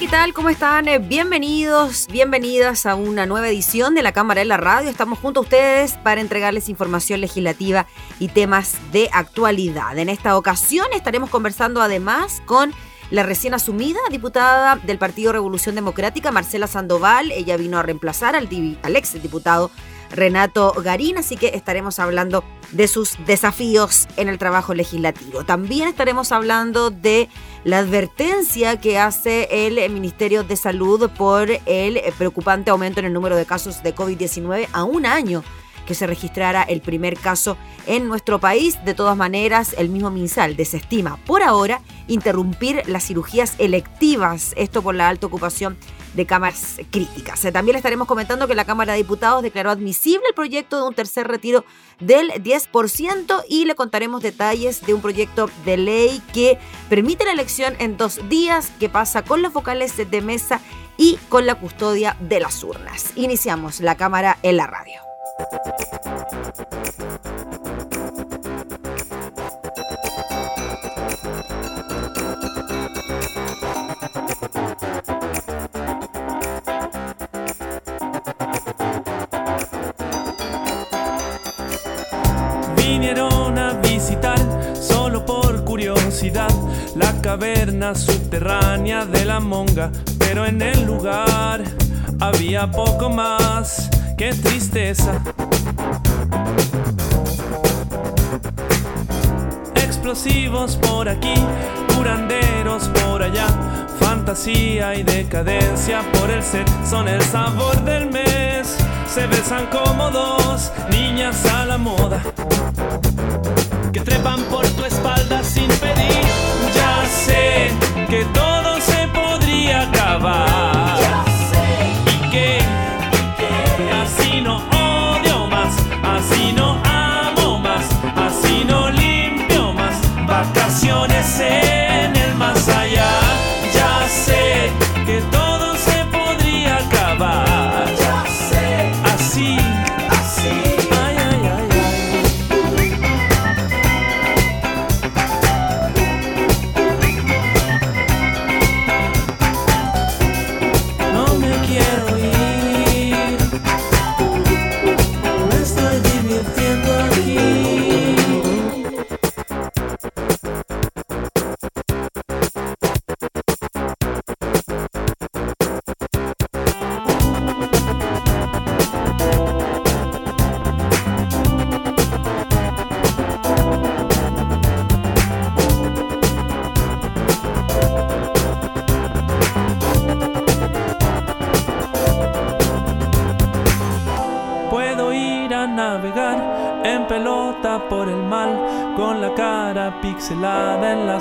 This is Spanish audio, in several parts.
¿Qué tal? ¿Cómo están? Eh, Bienvenidos, bienvenidas a una nueva edición de la Cámara de la Radio. Estamos junto a ustedes para entregarles información legislativa y temas de actualidad. En esta ocasión estaremos conversando además con la recién asumida diputada del Partido Revolución Democrática, Marcela Sandoval. Ella vino a reemplazar al, al ex diputado Renato Garín, así que estaremos hablando de sus desafíos en el trabajo legislativo. También estaremos hablando de la advertencia que hace el Ministerio de Salud por el preocupante aumento en el número de casos de COVID-19 a un año que se registrara el primer caso en nuestro país. De todas maneras, el mismo MinSal desestima por ahora interrumpir las cirugías electivas, esto por la alta ocupación de cámaras críticas. Eh, También le estaremos comentando que la Cámara de Diputados declaró admisible el proyecto de un tercer retiro del 10% y le contaremos detalles de un proyecto de ley que permite la elección en dos días, que pasa con las vocales de mesa y con la custodia de las urnas. Iniciamos la Cámara en la radio. Vinieron a visitar solo por curiosidad la caverna subterránea de la monga, pero en el lugar había poco más que tristeza. Explosivos por aquí, curanderos por allá, fantasía y decadencia por el ser son el sabor del mes. Se besan como dos niñas a la moda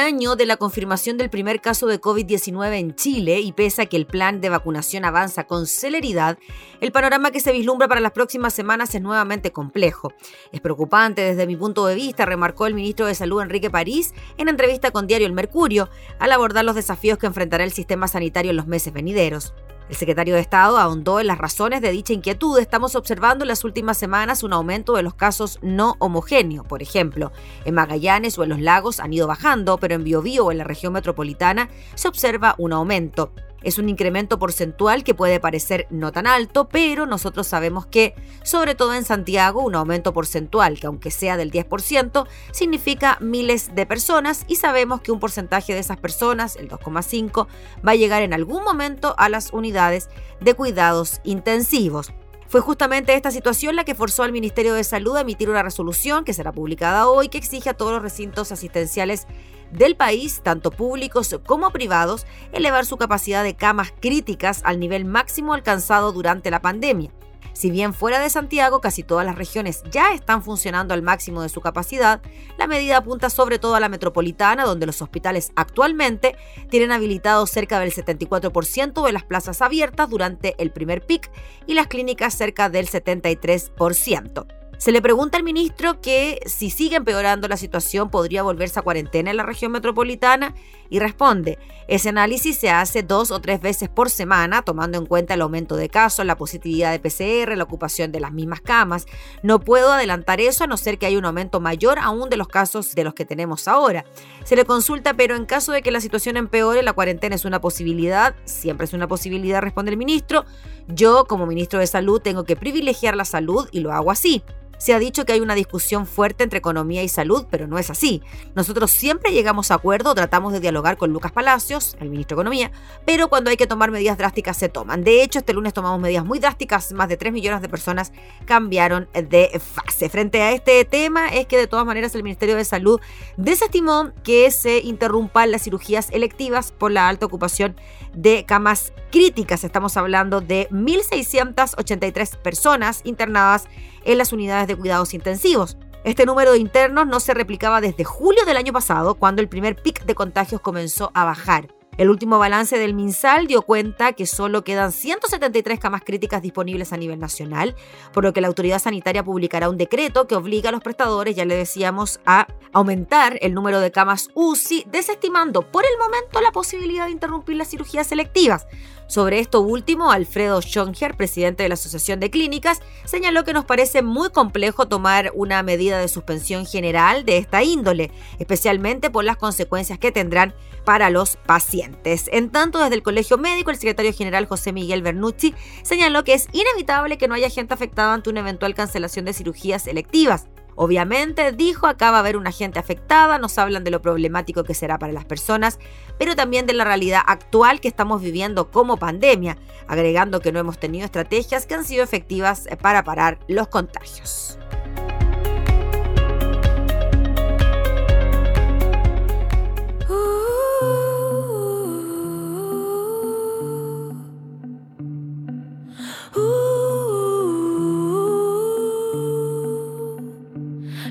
año de la confirmación del primer caso de COVID-19 en Chile y pese a que el plan de vacunación avanza con celeridad, el panorama que se vislumbra para las próximas semanas es nuevamente complejo. Es preocupante desde mi punto de vista, remarcó el ministro de Salud Enrique París en entrevista con Diario El Mercurio, al abordar los desafíos que enfrentará el sistema sanitario en los meses venideros. El secretario de Estado ahondó en las razones de dicha inquietud. Estamos observando en las últimas semanas un aumento de los casos no homogéneos. Por ejemplo, en Magallanes o en los lagos han ido bajando, pero en Biobío o en la región metropolitana se observa un aumento. Es un incremento porcentual que puede parecer no tan alto, pero nosotros sabemos que, sobre todo en Santiago, un aumento porcentual que aunque sea del 10%, significa miles de personas y sabemos que un porcentaje de esas personas, el 2,5, va a llegar en algún momento a las unidades de cuidados intensivos. Fue justamente esta situación la que forzó al Ministerio de Salud a emitir una resolución que será publicada hoy que exige a todos los recintos asistenciales del país, tanto públicos como privados, elevar su capacidad de camas críticas al nivel máximo alcanzado durante la pandemia. Si bien fuera de Santiago casi todas las regiones ya están funcionando al máximo de su capacidad, la medida apunta sobre todo a la metropolitana, donde los hospitales actualmente tienen habilitado cerca del 74% de las plazas abiertas durante el primer pic y las clínicas cerca del 73%. Se le pregunta al ministro que si sigue empeorando la situación podría volverse a cuarentena en la región metropolitana y responde, ese análisis se hace dos o tres veces por semana tomando en cuenta el aumento de casos, la positividad de PCR, la ocupación de las mismas camas. No puedo adelantar eso a no ser que haya un aumento mayor aún de los casos de los que tenemos ahora. Se le consulta, pero en caso de que la situación empeore, la cuarentena es una posibilidad, siempre es una posibilidad, responde el ministro. Yo, como ministro de Salud, tengo que privilegiar la salud y lo hago así. Se ha dicho que hay una discusión fuerte entre economía y salud, pero no es así. Nosotros siempre llegamos a acuerdo, tratamos de dialogar con Lucas Palacios, el ministro de Economía, pero cuando hay que tomar medidas drásticas se toman. De hecho, este lunes tomamos medidas muy drásticas, más de 3 millones de personas cambiaron de fase. Frente a este tema es que de todas maneras el Ministerio de Salud desestimó que se interrumpan las cirugías electivas por la alta ocupación de camas críticas. Estamos hablando de 1.683 personas internadas en las unidades de cuidados intensivos. Este número de internos no se replicaba desde julio del año pasado, cuando el primer pic de contagios comenzó a bajar. El último balance del MinSal dio cuenta que solo quedan 173 camas críticas disponibles a nivel nacional, por lo que la autoridad sanitaria publicará un decreto que obliga a los prestadores, ya le decíamos, a aumentar el número de camas UCI, desestimando por el momento la posibilidad de interrumpir las cirugías selectivas. Sobre esto último, Alfredo Schonger, presidente de la Asociación de Clínicas, señaló que nos parece muy complejo tomar una medida de suspensión general de esta índole, especialmente por las consecuencias que tendrán para los pacientes. En tanto, desde el Colegio Médico, el secretario general José Miguel Bernucci señaló que es inevitable que no haya gente afectada ante una eventual cancelación de cirugías electivas. Obviamente, dijo, acá va a haber una gente afectada, nos hablan de lo problemático que será para las personas, pero también de la realidad actual que estamos viviendo como pandemia, agregando que no hemos tenido estrategias que han sido efectivas para parar los contagios.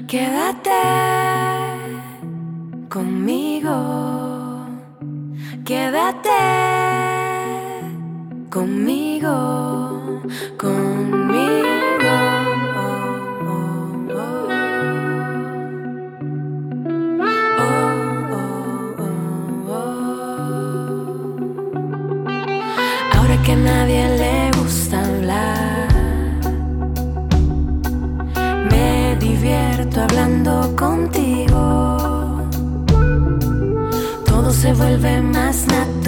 Quédate conmigo, quédate conmigo, conmigo. Se vuelve más natural.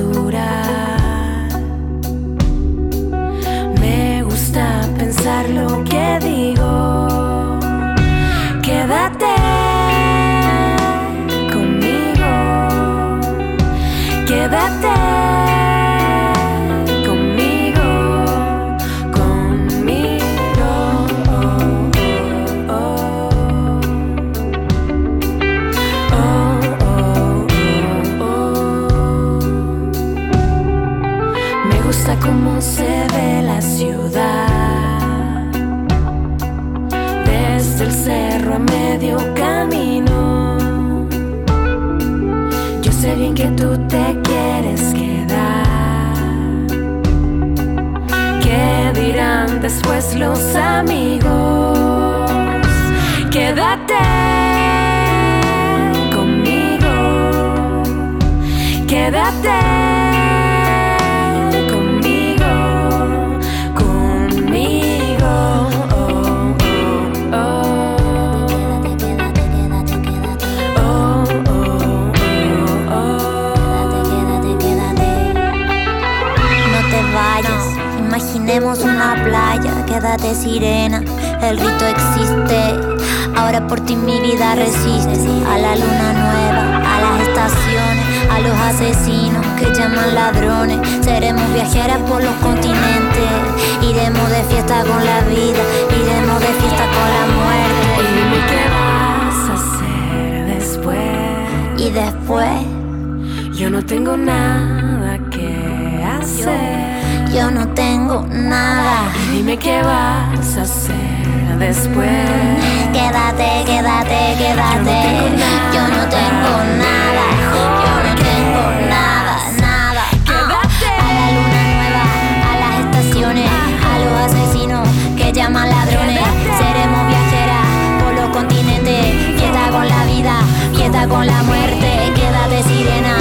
Después los amigos? Quédate conmigo. Quédate. Playa, quédate sirena, el rito existe. Ahora por ti mi vida resiste a la luna nueva, a las estaciones, a los asesinos que llaman ladrones. Seremos viajeras por los continentes, iremos de fiesta con la vida, iremos de fiesta con la muerte. Y dime qué vas a hacer después. Y después, yo no tengo nada que hacer. Yo no tengo nada. Y dime qué vas a hacer después. Quédate, quédate, quédate. Yo no tengo nada. Yo no tengo nada, nada. Quédate. A la luna nueva, a las estaciones, a los asesinos que llaman ladrones. Seremos viajeras por los continentes. Fiesta con la vida, fiesta con la muerte. Quédate, sirena.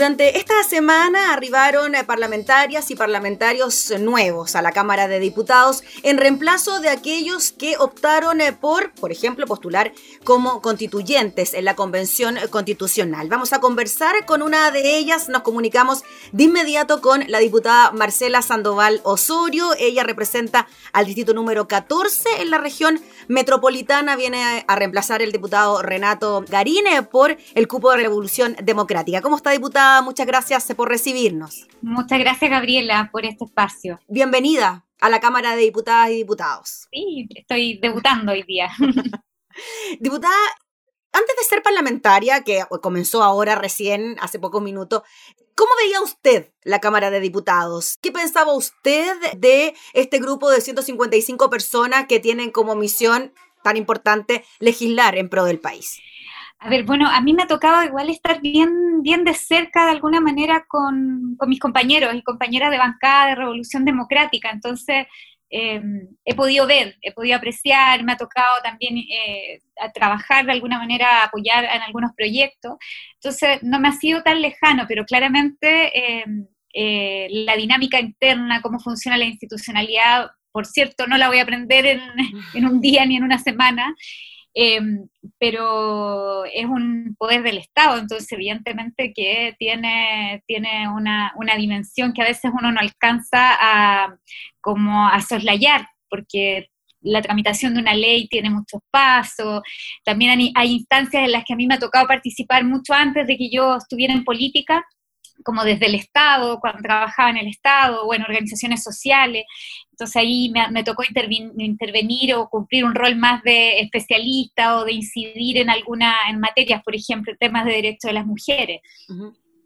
Durante esta semana arribaron eh, parlamentarias y parlamentarios nuevos a la Cámara de Diputados en reemplazo de aquellos que optaron eh, por, por ejemplo, postular como constituyentes en la Convención Constitucional. Vamos a conversar con una de ellas. Nos comunicamos de inmediato con la diputada Marcela Sandoval Osorio. Ella representa al distrito número 14 en la región metropolitana. Viene a reemplazar el diputado Renato Garine por el cupo de Revolución Democrática. ¿Cómo está, diputada? Muchas gracias por recibirnos. Muchas gracias, Gabriela, por este espacio. Bienvenida a la Cámara de Diputadas y Diputados. Sí, estoy debutando hoy día. Diputada, antes de ser parlamentaria, que comenzó ahora recién, hace pocos minutos, ¿cómo veía usted la Cámara de Diputados? ¿Qué pensaba usted de este grupo de 155 personas que tienen como misión tan importante legislar en pro del país? A ver, bueno, a mí me ha tocado igual estar bien, bien de cerca de alguna manera con, mis compañeros y compañeras de bancada de Revolución Democrática. Entonces, em, he podido ver, he podido apreciar, me ha tocado también eh, trabajar de alguna manera, apoyar en algunos proyectos. Entonces, no me ha sido tan lejano, pero claramente em, eh, la dinámica interna, cómo funciona la institucionalidad, por cierto, no la voy a aprender en, en un día ni en una semana. Em, pero es un poder del Estado, entonces evidentemente que tiene, tiene una, una, dimensión que a veces uno no alcanza a, como a soslayar, porque la tramitación de una ley tiene muchos pasos, también hay, hay instancias en las que a mí me ha tocado participar mucho antes de que yo estuviera en política, como desde el Estado, cuando trabajaba en el Estado, o en organizaciones sociales. Entonces ahí me, tocó intervenir o cumplir un rol más de especialista o de incidir en alguna, en materias, por ejemplo, temas de derechos de las mujeres.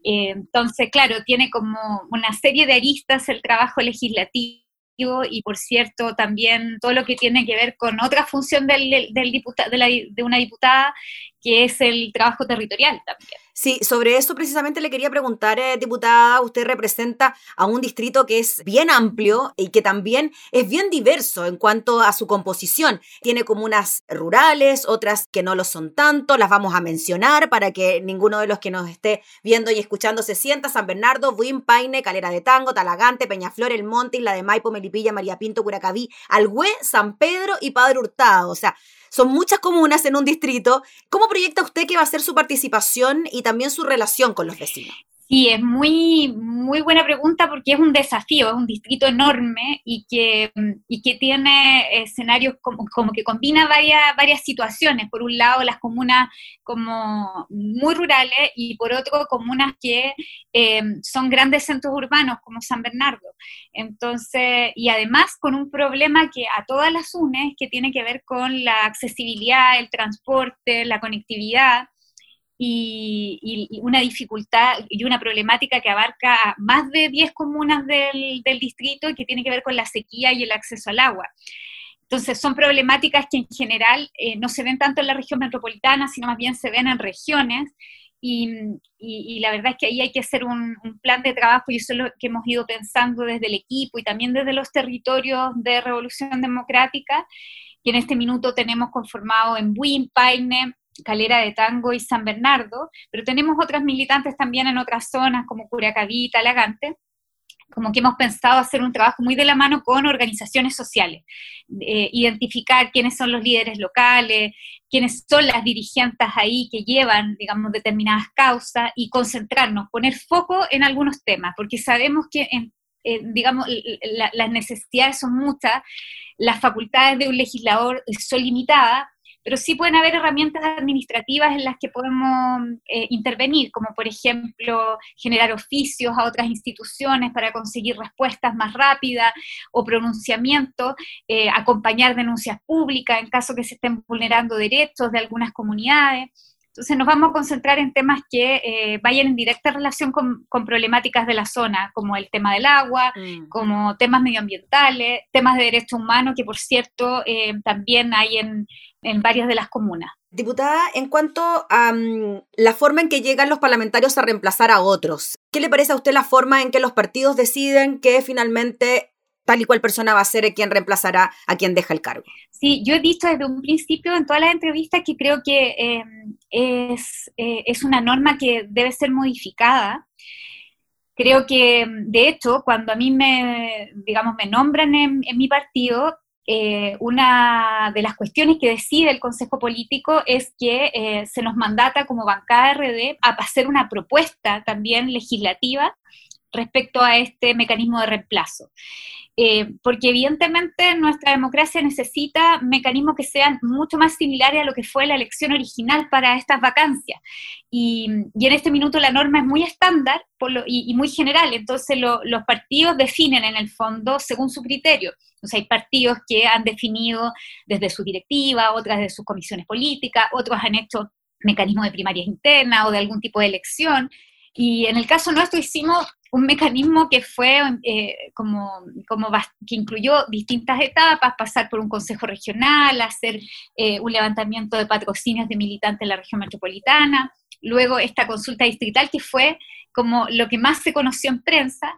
Eh, entonces, claro, tiene como una serie de aristas el trabajo legislativo y por cierto también todo lo que tiene que ver con otra función del, del, de, de una diputada, que es el trabajo territorial también. Sí, sobre eso precisamente le quería preguntar, eh, diputada, usted representa a un distrito que es bien amplio y que también es bien diverso en cuanto a su composición. Tiene comunas rurales, otras que no lo son tanto, las vamos a mencionar para que ninguno de los que nos esté viendo y escuchando se sienta. San Bernardo, Buin, Paine, Calera de Tango, Talagante, Peñaflor, El Monte, Isla de Maipo, Melipilla, María Pinto, Curacaví, Algüe, San Pedro y Padre Hurtado. O sea, son muchas comunas en un distrito. ¿Cómo proyecta usted que va a ser su participación y también su relación con los vecinos? Sí, es muy, muy buena pregunta porque es un desafío, es un distrito enorme y que, y que tiene escenarios como, como, que combina varias, varias situaciones. Por un lado, las comunas como muy rurales y por otro, comunas que eh, son grandes centros urbanos como San Bernardo. Entonces, y además con un problema que a todas las une, que tiene que ver con la accesibilidad, el transporte, la conectividad y, una dificultad y una problemática que abarca más de 10 comunas del, distrito y que tiene que ver con la sequía y el acceso al agua. Entonces, son problemáticas que en general eh, no se ven tanto en la región metropolitana, sino más bien se ven en regiones. Y, la verdad es que ahí hay que hacer un, plan de trabajo y eso es lo que hemos ido pensando desde el equipo y también desde los territorios de Revolución Democrática, que en este minuto tenemos conformado en Buin, Paine, Calera de Tango y San Bernardo, pero tenemos otras militantes también en otras zonas como Curacaví, Talagante, como que hemos pensado hacer un trabajo muy de la mano con organizaciones sociales, eh, identificar quiénes son los líderes locales, quiénes son las dirigentes ahí que llevan, digamos, determinadas causas y concentrarnos, poner foco en algunos temas, porque sabemos que, digamos, las necesidades son muchas, las facultades de un legislador son limitadas, pero sí pueden haber herramientas administrativas en las que podemos eh, intervenir, como por ejemplo generar oficios a otras instituciones para conseguir respuestas más rápidas o pronunciamiento, eh, acompañar denuncias públicas en caso que se estén vulnerando derechos de algunas comunidades. Entonces nos vamos a concentrar en temas que eh, vayan en directa relación con, problemáticas de la zona, como el tema del agua, mm. como temas medioambientales, temas de derechos humanos, que por cierto eh, también hay en, en varias de las comunas. Diputada, en cuanto a mm, la forma en que llegan los parlamentarios a reemplazar a otros, ¿qué le parece a usted la forma en que los partidos deciden que finalmente tal y cual persona va a ser quien reemplazará a quien deja el cargo. Sí, yo he dicho desde un principio en todas las entrevistas que creo que em, es, eh, es una norma que debe ser modificada. Creo que, de hecho, cuando a mí me, digamos, me nombran en, mi partido, eh, una de las cuestiones que decide el Consejo Político es que eh, se nos mandata como bancada RD a hacer una propuesta también legislativa respecto a este mecanismo de reemplazo. Eh, porque evidentemente nuestra democracia necesita mecanismos que sean mucho más similares a lo que fue la elección original para estas vacancias. Y, en este minuto la norma es muy estándar y, muy general, entonces los partidos definen en el fondo según su criterio. O sea, hay partidos que han definido desde su directiva, otras desde sus comisiones políticas, otros han hecho mecanismos de primarias internas o de algún tipo de elección. Y en el caso nuestro hicimos un mecanismo que fue eh, como, como que incluyó distintas etapas, pasar por un consejo regional, hacer eh, un levantamiento de patrocinios de militantes en la región metropolitana, luego esta consulta distrital que fue como lo que más se conoció en prensa,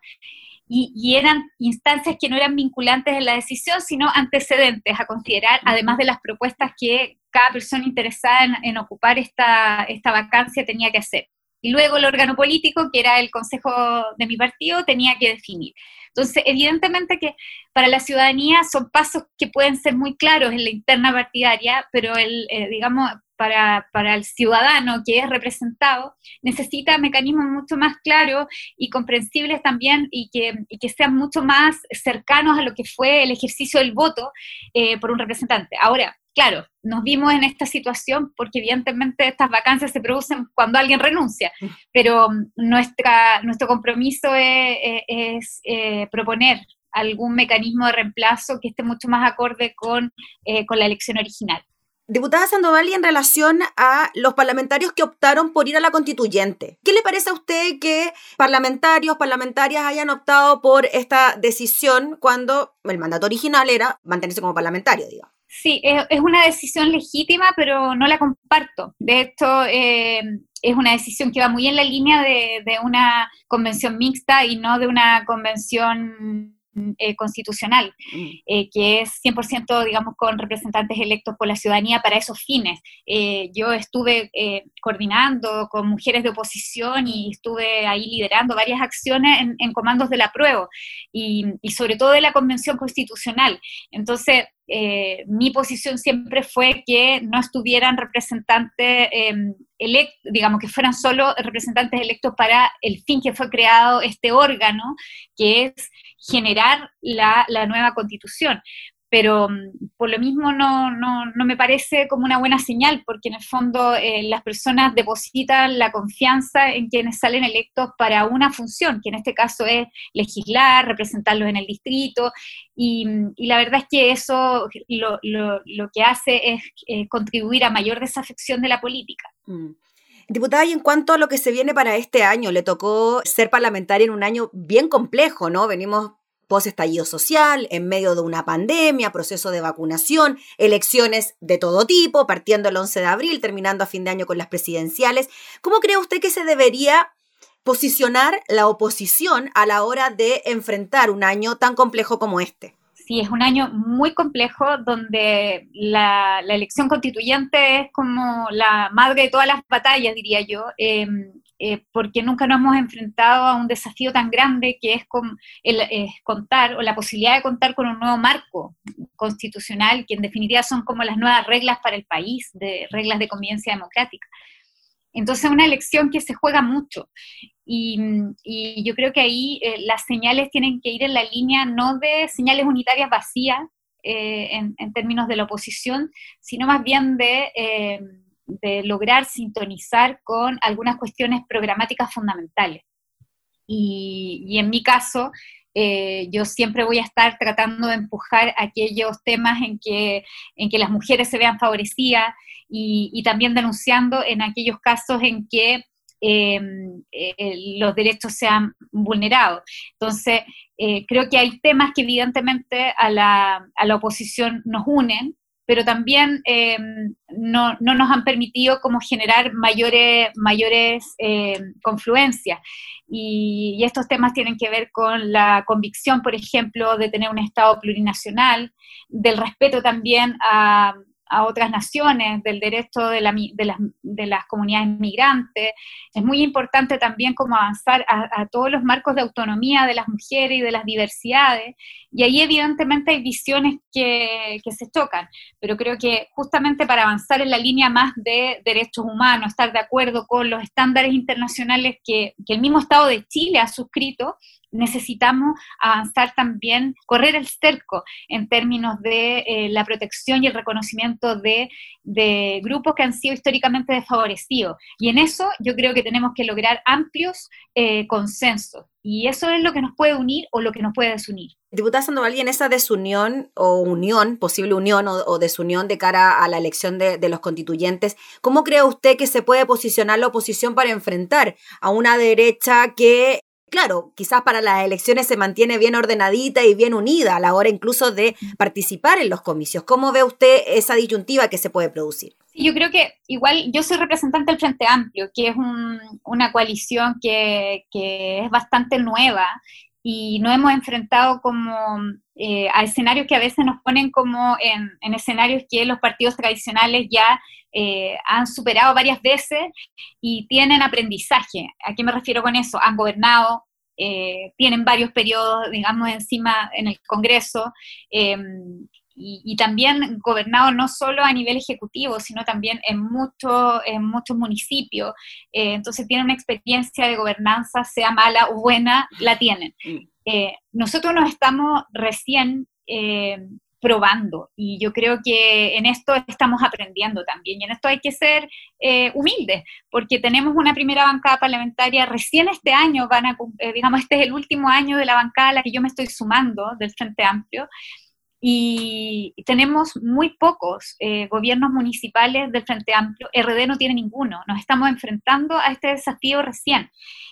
y, eran instancias que no eran vinculantes en la decisión, sino antecedentes a considerar, además de las propuestas que cada persona interesada en, en ocupar esta, esta vacancia tenía que hacer. Y luego el órgano político, que era el consejo de mi partido, tenía que definir. Entonces, evidentemente que para la ciudadanía son pasos que pueden ser muy claros en la interna partidaria, pero el, eh, digamos, para, para, el ciudadano que es representado, necesita mecanismos mucho más claros y comprensibles también y que, y que sean mucho más cercanos a lo que fue el ejercicio del voto eh, por un representante. Ahora, claro, nos vimos en esta situación porque evidentemente estas vacancias se producen cuando alguien renuncia, pero nuestra, nuestro compromiso es, eh, proponer algún mecanismo de reemplazo que esté mucho más acorde con, eh, con la elección original. Diputada Sandoval, y en relación a los parlamentarios que optaron por ir a la constituyente, ¿qué le parece a usted que parlamentarios, parlamentarias hayan optado por esta decisión cuando el mandato original era mantenerse como parlamentario, digamos? Sí, es, una decisión legítima, pero no la comparto. De hecho, eh, es una decisión que va muy en la línea de, una convención mixta y no de una convención eh, constitucional, Mm. eh, que es 100%, digamos, con representantes electos por la ciudadanía para esos fines. Eh, yo estuve coordinando con mujeres de oposición y estuve ahí liderando varias acciones en, en comandos de la prueba y, y sobre todo de la Convención Constitucional. Entonces, mi posición siempre fue que no estuvieran representantes electos, digamos, que fueran solo representantes electos para el fin que fue creado este órgano, que es generar la, la nueva constitución. Pero mm, por lo mismo no, no, no, me parece como una buena señal, porque en el fondo eh, las personas depositan la confianza en quienes salen electos para una función, que en este caso es legislar, representarlos en el distrito, y, y la verdad es que eso lo, lo, lo que hace es eh, contribuir a mayor desafección de la política. Mm. Diputada, y en cuanto a lo que se viene para este año, le tocó ser parlamentaria en un año bien complejo, ¿no? Venimos post-estallido social, en medio de una pandemia, proceso de vacunación, elecciones de todo tipo, partiendo el 11 de abril, terminando a fin de año con las presidenciales. ¿Cómo cree usted que se debería posicionar la oposición a la hora de enfrentar un año tan complejo como este? Sí, es un año muy complejo donde la, elección constituyente es como la madre de todas las batallas, diría yo. Eh, eh, porque nunca nos hemos enfrentado a un desafío tan grande que es, con, contar o la posibilidad de contar con un nuevo marco constitucional, que en definitiva son como las nuevas reglas para el país, de reglas de convivencia democrática. Entonces, es una elección que se juega mucho. Y, y yo creo que ahí eh, las señales tienen que ir en la línea no de señales unitarias vacías en, en, términos de la oposición, sino más bien de de lograr sintonizar con algunas cuestiones programáticas fundamentales. Y, y en mi caso, eh, yo siempre voy a estar tratando de empujar aquellos temas en que, en que las mujeres se vean favorecidas y, y también denunciando en aquellos casos en que eh, eh, los derechos sean vulnerados. Entonces, eh, creo que hay temas que evidentemente a la, a la oposición nos unen, pero también eh, no, no, nos han permitido como generar mayores, mayores eh, confluencias. Y, estos temas tienen que ver con la convicción, por ejemplo, de tener un Estado plurinacional, del respeto también a, a otras naciones, del derecho de, la, de, las, de, las, comunidades migrantes. Es muy importante también como avanzar a, a, todos los marcos de autonomía de las mujeres y de las diversidades. Y ahí evidentemente hay visiones que, se chocan, pero creo que justamente para avanzar en la línea más de derechos humanos, estar de acuerdo con los estándares internacionales que, el mismo Estado de Chile ha suscrito, necesitamos avanzar también, correr el cerco en términos de eh, la protección y el reconocimiento de, de, grupos que han sido históricamente desfavorecidos. Y en eso yo creo que tenemos que lograr amplios eh, consensos. Y eso es lo que nos puede unir o lo que nos puede desunir. Diputada Sandoval, y en esa desunión o unión, posible unión o, desunión de cara a la elección de, los constituyentes, ¿cómo cree usted que se puede posicionar la oposición para enfrentar a una derecha que Claro, quizás para las elecciones se mantiene bien ordenadita y bien unida a la hora incluso de participar en los comicios. ¿Cómo ve usted esa disyuntiva que se puede producir? Yo creo que igual yo soy representante del Frente Amplio, que es un, una coalición que, es bastante nueva y nos hemos enfrentado como eh, a escenarios que a veces nos ponen como en, en escenarios que los partidos tradicionales ya eh, han superado varias veces y tienen aprendizaje. ¿A qué me refiero con eso? Han gobernado, eh, tienen varios periodos, digamos, encima en el Congreso. Eh, y, y, también gobernado no solo a nivel ejecutivo, sino también en, mucho, en muchos municipios. Eh, entonces tienen una experiencia de gobernanza, sea mala o buena, la tienen. Eh, nosotros nos estamos recién eh, probando y yo creo que en esto estamos aprendiendo también y en esto hay que ser eh, humildes porque tenemos una primera bancada parlamentaria recién este año van a eh, digamos este es el último año de la bancada a la que yo me estoy sumando del Frente Amplio y tenemos muy pocos eh, gobiernos municipales del Frente Amplio, RD no tiene ninguno, nos estamos enfrentando a este desafío recién.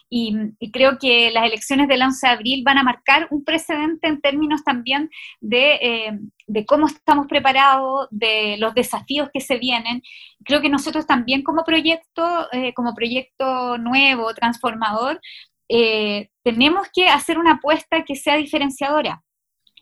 Y, y, creo que las elecciones del 11 de abril van a marcar un precedente en términos también de, eh, de cómo estamos preparados, de los desafíos que se vienen. Creo que nosotros también como proyecto, eh, como proyecto nuevo, transformador, eh, tenemos que hacer una apuesta que sea diferenciadora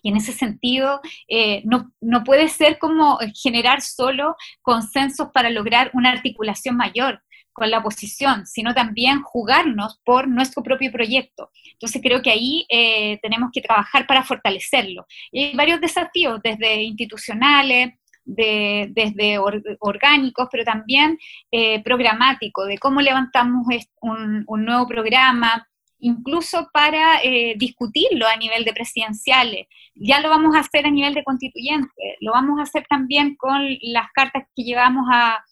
Y en ese sentido, eh, no, no puede ser como generar solo consensos para lograr una articulación mayor con la oposición, sino también jugarnos por nuestro propio proyecto. Entonces creo que ahí eh, tenemos que trabajar para fortalecerlo. Y hay varios desafíos, desde institucionales, de, desde orgánicos, pero también eh, programáticos, de cómo levantamos un, un nuevo programa, incluso para eh, discutirlo a nivel de presidenciales. Ya lo vamos a hacer a nivel de constituyente, lo vamos a hacer también con las cartas que llevamos a,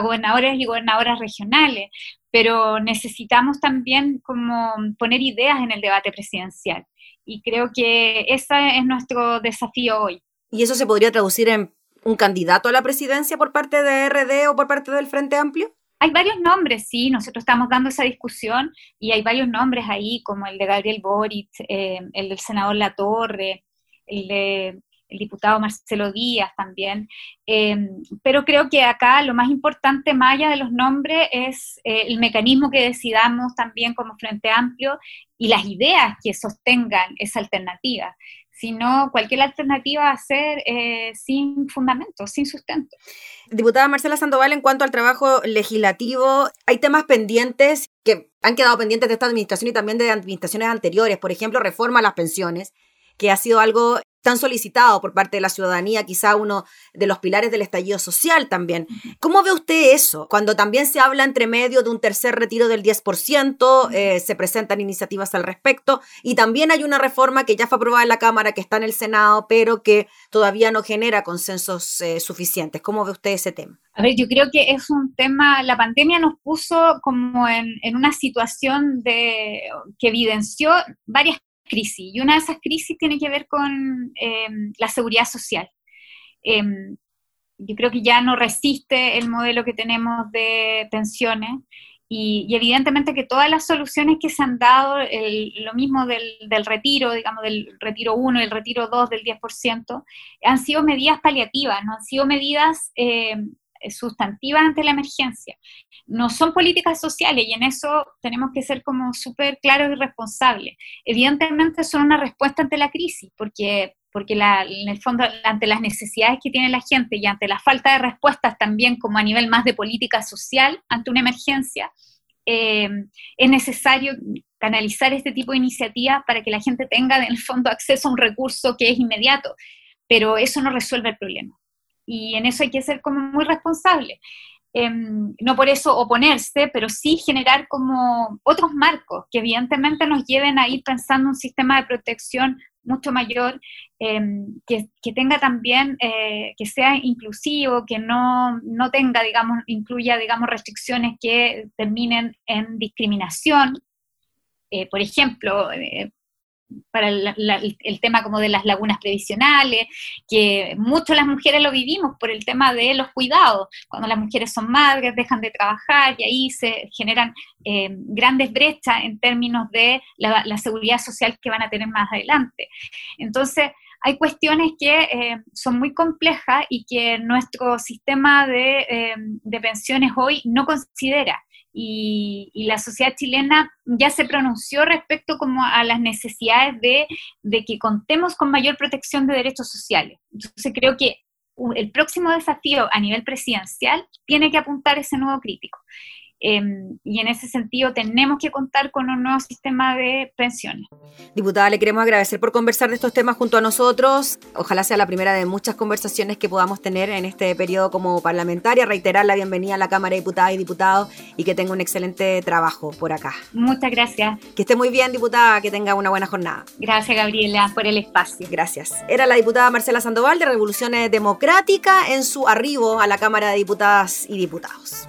gobernadores y gobernadoras regionales, pero necesitamos también como poner ideas en el debate presidencial. Y creo que ese es nuestro desafío hoy. ¿Y eso se podría traducir en un candidato a la presidencia por parte de RD o por parte del Frente Amplio? Hay varios nombres, sí, nosotros estamos dando esa discusión y hay varios nombres ahí, como el de Gabriel Boric, eh, el del senador Latorre, el de el diputado Marcelo Díaz también, eh, pero creo que acá lo más importante, más allá de los nombres, es eh, el mecanismo que decidamos también como Frente Amplio y las ideas que sostengan esa alternativa sino cualquier alternativa va a ser eh, sin fundamento, sin sustento. Diputada Marcela Sandoval, en cuanto al trabajo legislativo, hay temas pendientes que han quedado pendientes de esta administración y también de administraciones anteriores, por ejemplo, reforma a las pensiones, que ha sido algo tan solicitado por parte de la ciudadanía, quizá uno de los pilares del estallido social también. ¿Cómo ve usted eso? Cuando también se habla entre medio de un tercer retiro del 10%, eh, se presentan iniciativas al respecto y también hay una reforma que ya fue aprobada en la Cámara, que está en el Senado, pero que todavía no genera consensos eh, suficientes. ¿Cómo ve usted ese tema? A ver, yo creo que es un tema, la pandemia nos puso como en, en una situación de, que evidenció varias crisis. Y una de esas crisis tiene que ver con em, la seguridad social. Em, yo creo que ya no resiste el modelo que tenemos de pensiones y, evidentemente que todas las soluciones que se han dado, lo mismo del, del, retiro, digamos, del retiro 1 y el retiro 2 del 10%, han sido medidas paliativas, no han sido medidas em, sustantivas ante la emergencia. No son políticas sociales y en eso tenemos que ser como súper claros y responsables. Evidentemente son una respuesta ante la crisis, porque, porque en el fondo ante las necesidades que tiene la gente y ante la falta de respuestas también como a nivel más de política social ante una emergencia, eh, es necesario canalizar este tipo de iniciativas para que la gente tenga en el fondo acceso a un recurso que es inmediato, pero eso no resuelve el problema y en eso hay que ser como muy responsable. Em, no por eso oponerse, pero sí generar como otros marcos que evidentemente nos lleven a ir pensando un sistema de protección mucho mayor, em, que, que, tenga también, eh, que sea inclusivo, que no, no tenga, digamos, incluya, digamos, restricciones que terminen en discriminación. Eh, por ejemplo, para el tema como de las lagunas previsionales, que muchas las mujeres lo vivimos por el tema de los cuidados, cuando las mujeres son madres, dejan de trabajar y ahí se generan eh, grandes brechas en términos de la, seguridad social que van a tener más adelante. Entonces, hay cuestiones que eh, son muy complejas y que nuestro sistema de, eh, de pensiones hoy no considera y, la sociedad chilena ya se pronunció respecto como a las necesidades de, de que contemos con mayor protección de derechos sociales. Entonces creo que el próximo desafío a nivel presidencial tiene que apuntar ese nuevo crítico. Em, y en ese sentido tenemos que contar con un nuevo sistema de pensiones. Diputada, le queremos agradecer por conversar de estos temas junto a nosotros. Ojalá sea la primera de muchas conversaciones que podamos tener en este periodo como parlamentaria. Reiterar la bienvenida a la Cámara de Diputadas y Diputados y que tenga un excelente trabajo por acá. Muchas gracias. Que esté muy bien, diputada, que tenga una buena jornada. Gracias, Gabriela, por el espacio. Gracias. Era la diputada Marcela Sandoval de Revoluciones Democrática en su arribo a la Cámara de Diputadas y Diputados.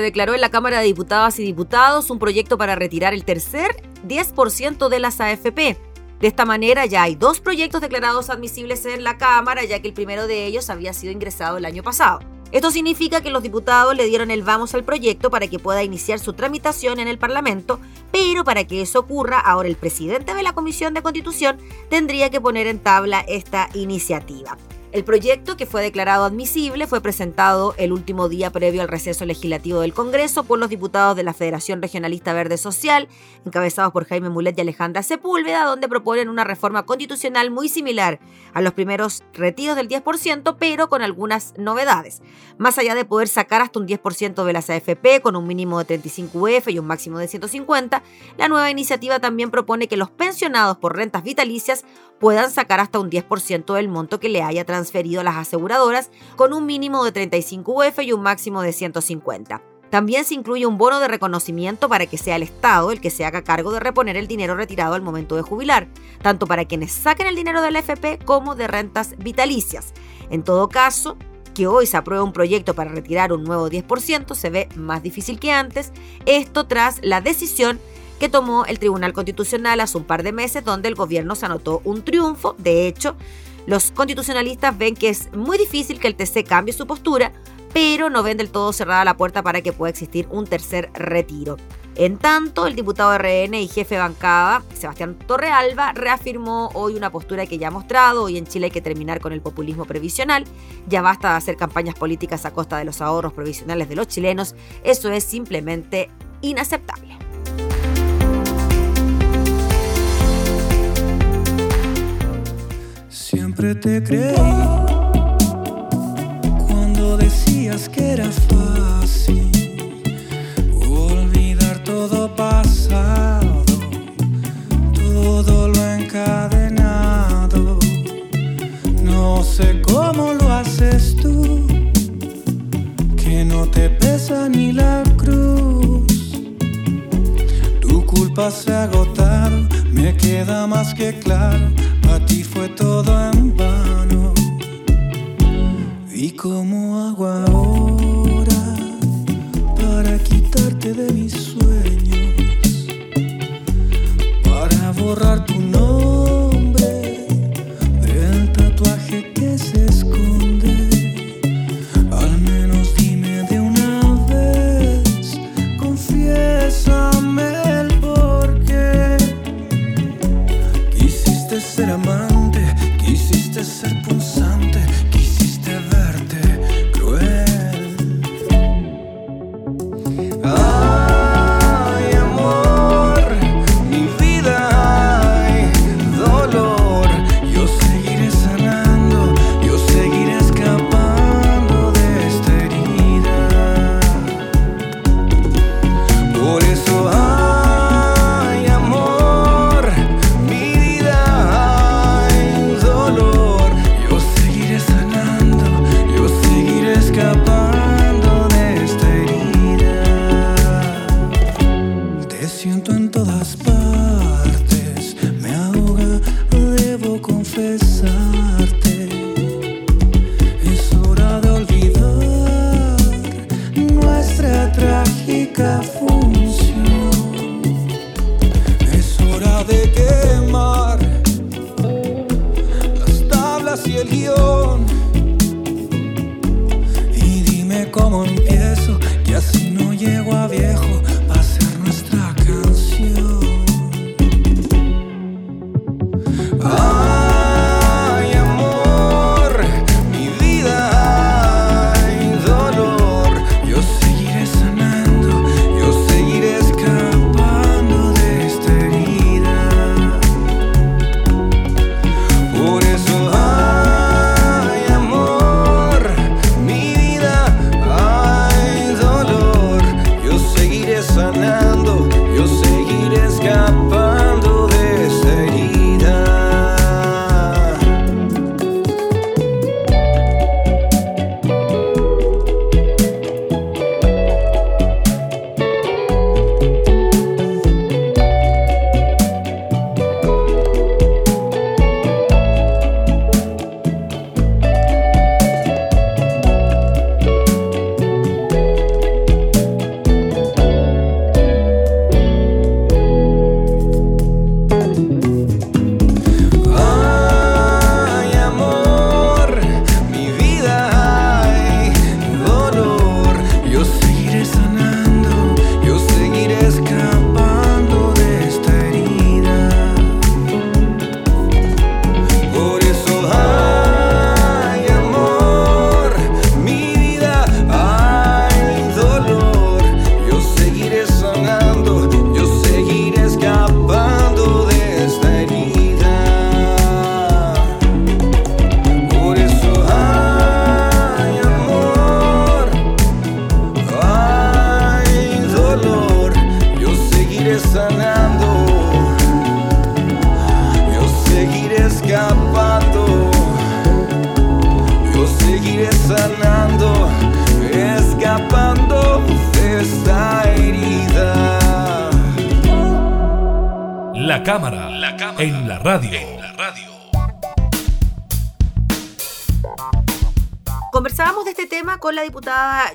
Se declaró en la Cámara de Diputadas y Diputados un proyecto para retirar el tercer 10% de las AFP. De esta manera ya hay dos proyectos declarados admisibles en la Cámara, ya que el primero de ellos había sido ingresado el año pasado. Esto significa que los diputados le dieron el vamos al proyecto para que pueda iniciar su tramitación en el Parlamento, pero para que eso ocurra, ahora el presidente de la Comisión de Constitución tendría que poner en tabla esta iniciativa. El proyecto, que fue declarado admisible, fue presentado el último día previo al receso legislativo del Congreso por los diputados de la Federación Regionalista Verde Social, encabezados por Jaime Mulet y Alejandra Sepúlveda, donde proponen una reforma constitucional muy similar a los primeros retiros del 10%, pero con algunas novedades. Más allá de poder sacar hasta un 10% de las AFP con un mínimo de 35 UF y un máximo de 150, la nueva iniciativa también propone que los pensionados por rentas vitalicias puedan sacar hasta un 10% del monto que le haya transferido transferido a las aseguradoras con un mínimo de 35 UF y un máximo de 150. También se incluye un bono de reconocimiento para que sea el Estado el que se haga cargo de reponer el dinero retirado al momento de jubilar, tanto para quienes saquen el dinero del FP como de rentas vitalicias. En todo caso, que hoy se apruebe un proyecto para retirar un nuevo 10% se ve más difícil que antes, esto tras la decisión que tomó el Tribunal Constitucional hace un par de meses donde el gobierno se anotó un triunfo. De hecho, los constitucionalistas ven que es muy difícil que el TC cambie su postura, pero no ven del todo cerrada la puerta para que pueda existir un tercer retiro. En tanto, el diputado RN y jefe de bancada, Sebastián Torrealba, reafirmó hoy una postura que ya ha mostrado, hoy en Chile hay que terminar con el populismo previsional, ya basta de hacer campañas políticas a costa de los ahorros provisionales de los chilenos, eso es simplemente inaceptable. Siempre te creí cuando decías que era fácil olvidar todo pasado, todo lo encadenado. No sé cómo lo haces tú, que no te pesa ni la cruz. Tu culpa se ha agotado, me queda más que claro ti fue todo ¿Y cómo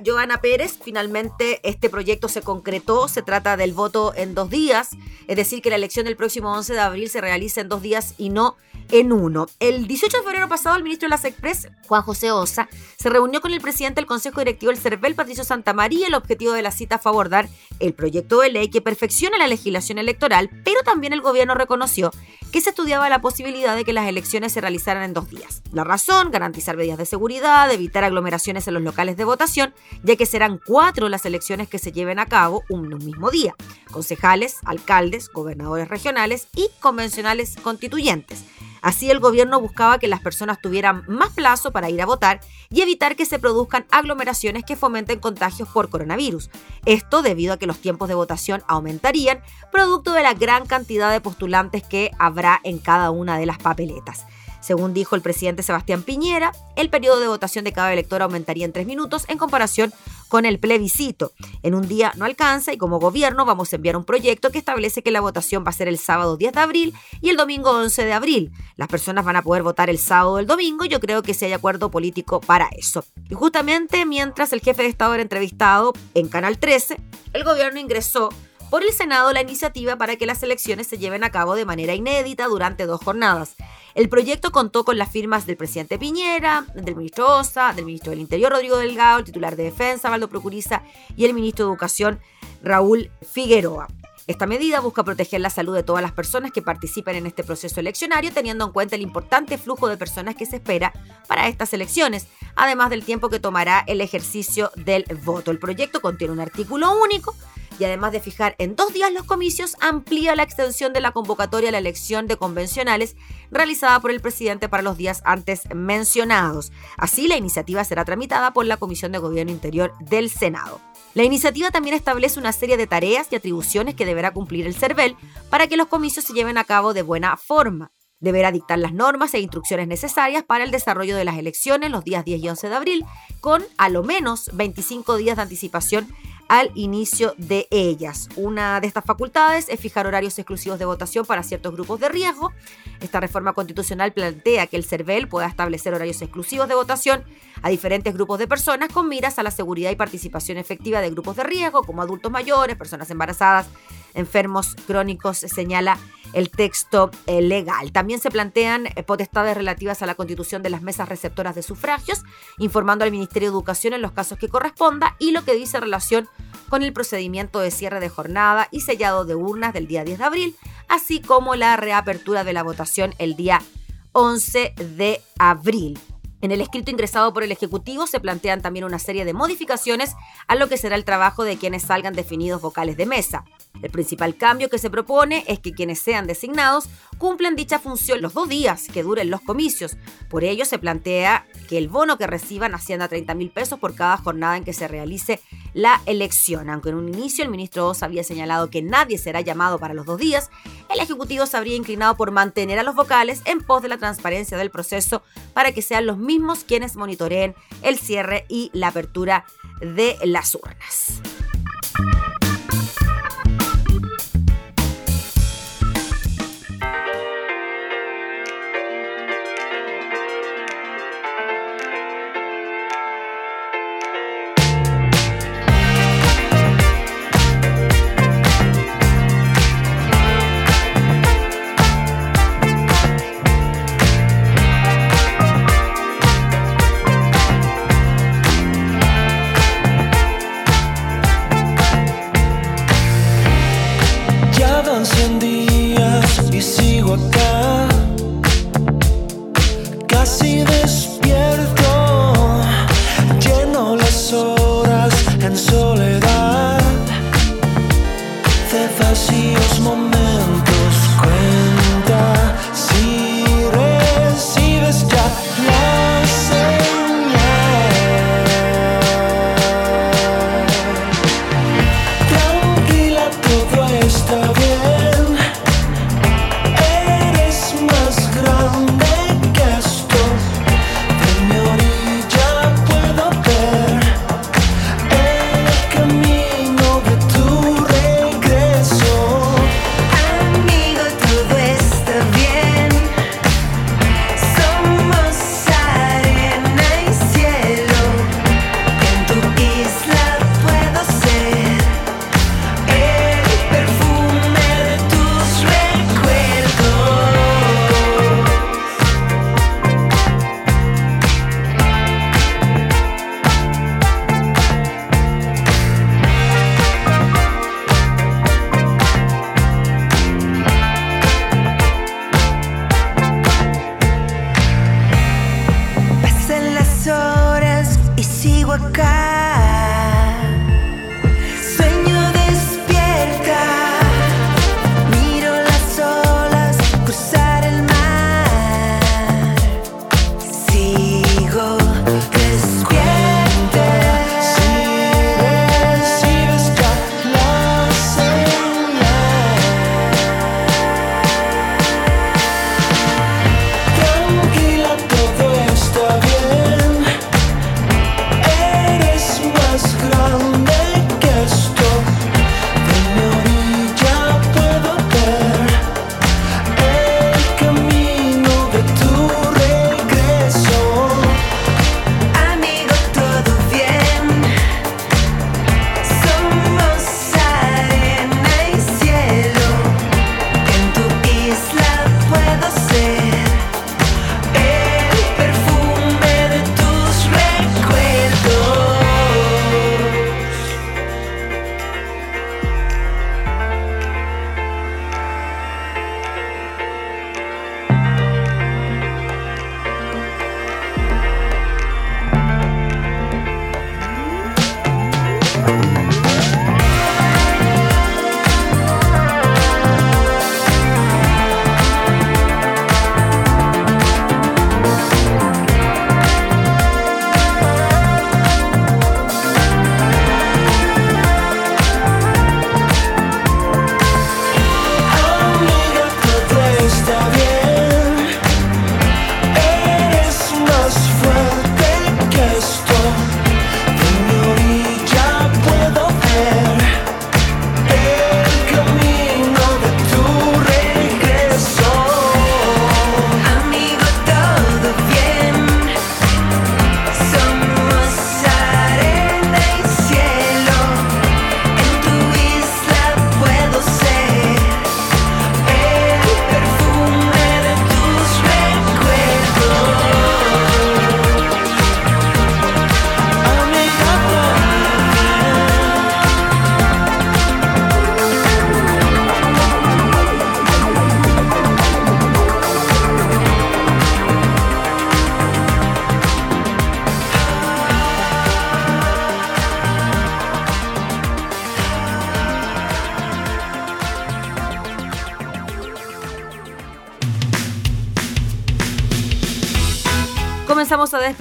Joana Pérez. Finalmente este proyecto se concretó. Se trata del voto en dos días, es decir, que la elección del próximo 11 de abril se realiza en dos días y no en uno. El 18 de febrero pasado, el ministro de las Express, Juan José Osa, se reunió con el presidente del Consejo Directivo del CERVEL, Patricio Santamaría. El objetivo de la cita fue abordar el proyecto de ley que perfecciona la legislación electoral, pero también el gobierno reconoció que se estudiaba la posibilidad de que las elecciones se realizaran en dos días. La razón, garantizar medidas de seguridad, evitar aglomeraciones en los locales de votación, ya que serán cuatro las elecciones que se lleven a cabo un mismo día. Concejales, alcaldes, gobernadores regionales y convencionales constituyentes. Así el gobierno buscaba que las personas tuvieran más plazo para ir a votar y evitar que se produzcan aglomeraciones que fomenten contagios por coronavirus. Esto debido a que los tiempos de votación aumentarían, producto de la gran cantidad de postulantes que habrá en cada una de las papeletas. Según dijo el presidente Sebastián Piñera, el periodo de votación de cada elector aumentaría en tres minutos en comparación con el plebiscito. En un día no alcanza y como gobierno vamos a enviar un proyecto que establece que la votación va a ser el sábado 10 de abril y el domingo 11 de abril. Las personas van a poder votar el sábado o el domingo yo creo que sí hay acuerdo político para eso. Y justamente mientras el jefe de Estado era entrevistado en Canal 13, el gobierno ingresó por el Senado la iniciativa para que las elecciones se lleven a cabo de manera inédita durante dos jornadas. El proyecto contó con las firmas del presidente Piñera, del ministro Osa, del ministro del Interior Rodrigo Delgado, el titular de Defensa Valdo Procuriza y el ministro de Educación Raúl Figueroa. Esta medida busca proteger la salud de todas las personas que participen en este proceso eleccionario, teniendo en cuenta el importante flujo de personas que se espera para estas elecciones, además del tiempo que tomará el ejercicio del voto. El proyecto contiene un artículo único y además de fijar en dos días los comicios, amplía la extensión de la convocatoria a la elección de convencionales realizada por el presidente para los días antes mencionados. Así, la iniciativa será tramitada por la Comisión de Gobierno Interior del Senado. La iniciativa también establece una serie de tareas y atribuciones que deberá cumplir el CERVEL para que los comicios se lleven a cabo de buena forma. Deberá dictar las normas e instrucciones necesarias para el desarrollo de las elecciones los días 10 y 11 de abril, con a lo menos 25 días de anticipación al inicio de ellas. Una de estas facultades es fijar horarios exclusivos de votación para ciertos grupos de riesgo. Esta reforma constitucional plantea que el CERVEL pueda establecer horarios exclusivos de votación a diferentes grupos de personas con miras a la seguridad y participación efectiva de grupos de riesgo como adultos mayores, personas embarazadas, enfermos crónicos, señala el texto eh, legal. También se plantean eh, potestades relativas a la constitución de las mesas receptoras de sufragios, informando al Ministerio de Educación en los casos que corresponda y lo que dice relación con el procedimiento de cierre de jornada y sellado de urnas del día 10 de abril, así como la reapertura de la votación el día 11 de abril. En el escrito ingresado por el Ejecutivo se plantean también una serie de modificaciones a lo que será el trabajo de quienes salgan definidos vocales de mesa. El principal cambio que se propone es que quienes sean designados cumplan dicha función los dos días que duren los comicios. Por ello se plantea que el bono que reciban ascienda a 30 mil pesos por cada jornada en que se realice la elección. Aunque en un inicio el ministro Oz había señalado que nadie será llamado para los dos días, el Ejecutivo se habría inclinado por mantener a los vocales en pos de la transparencia del proceso para que sean los mismos quienes monitoreen el cierre y la apertura de las urnas.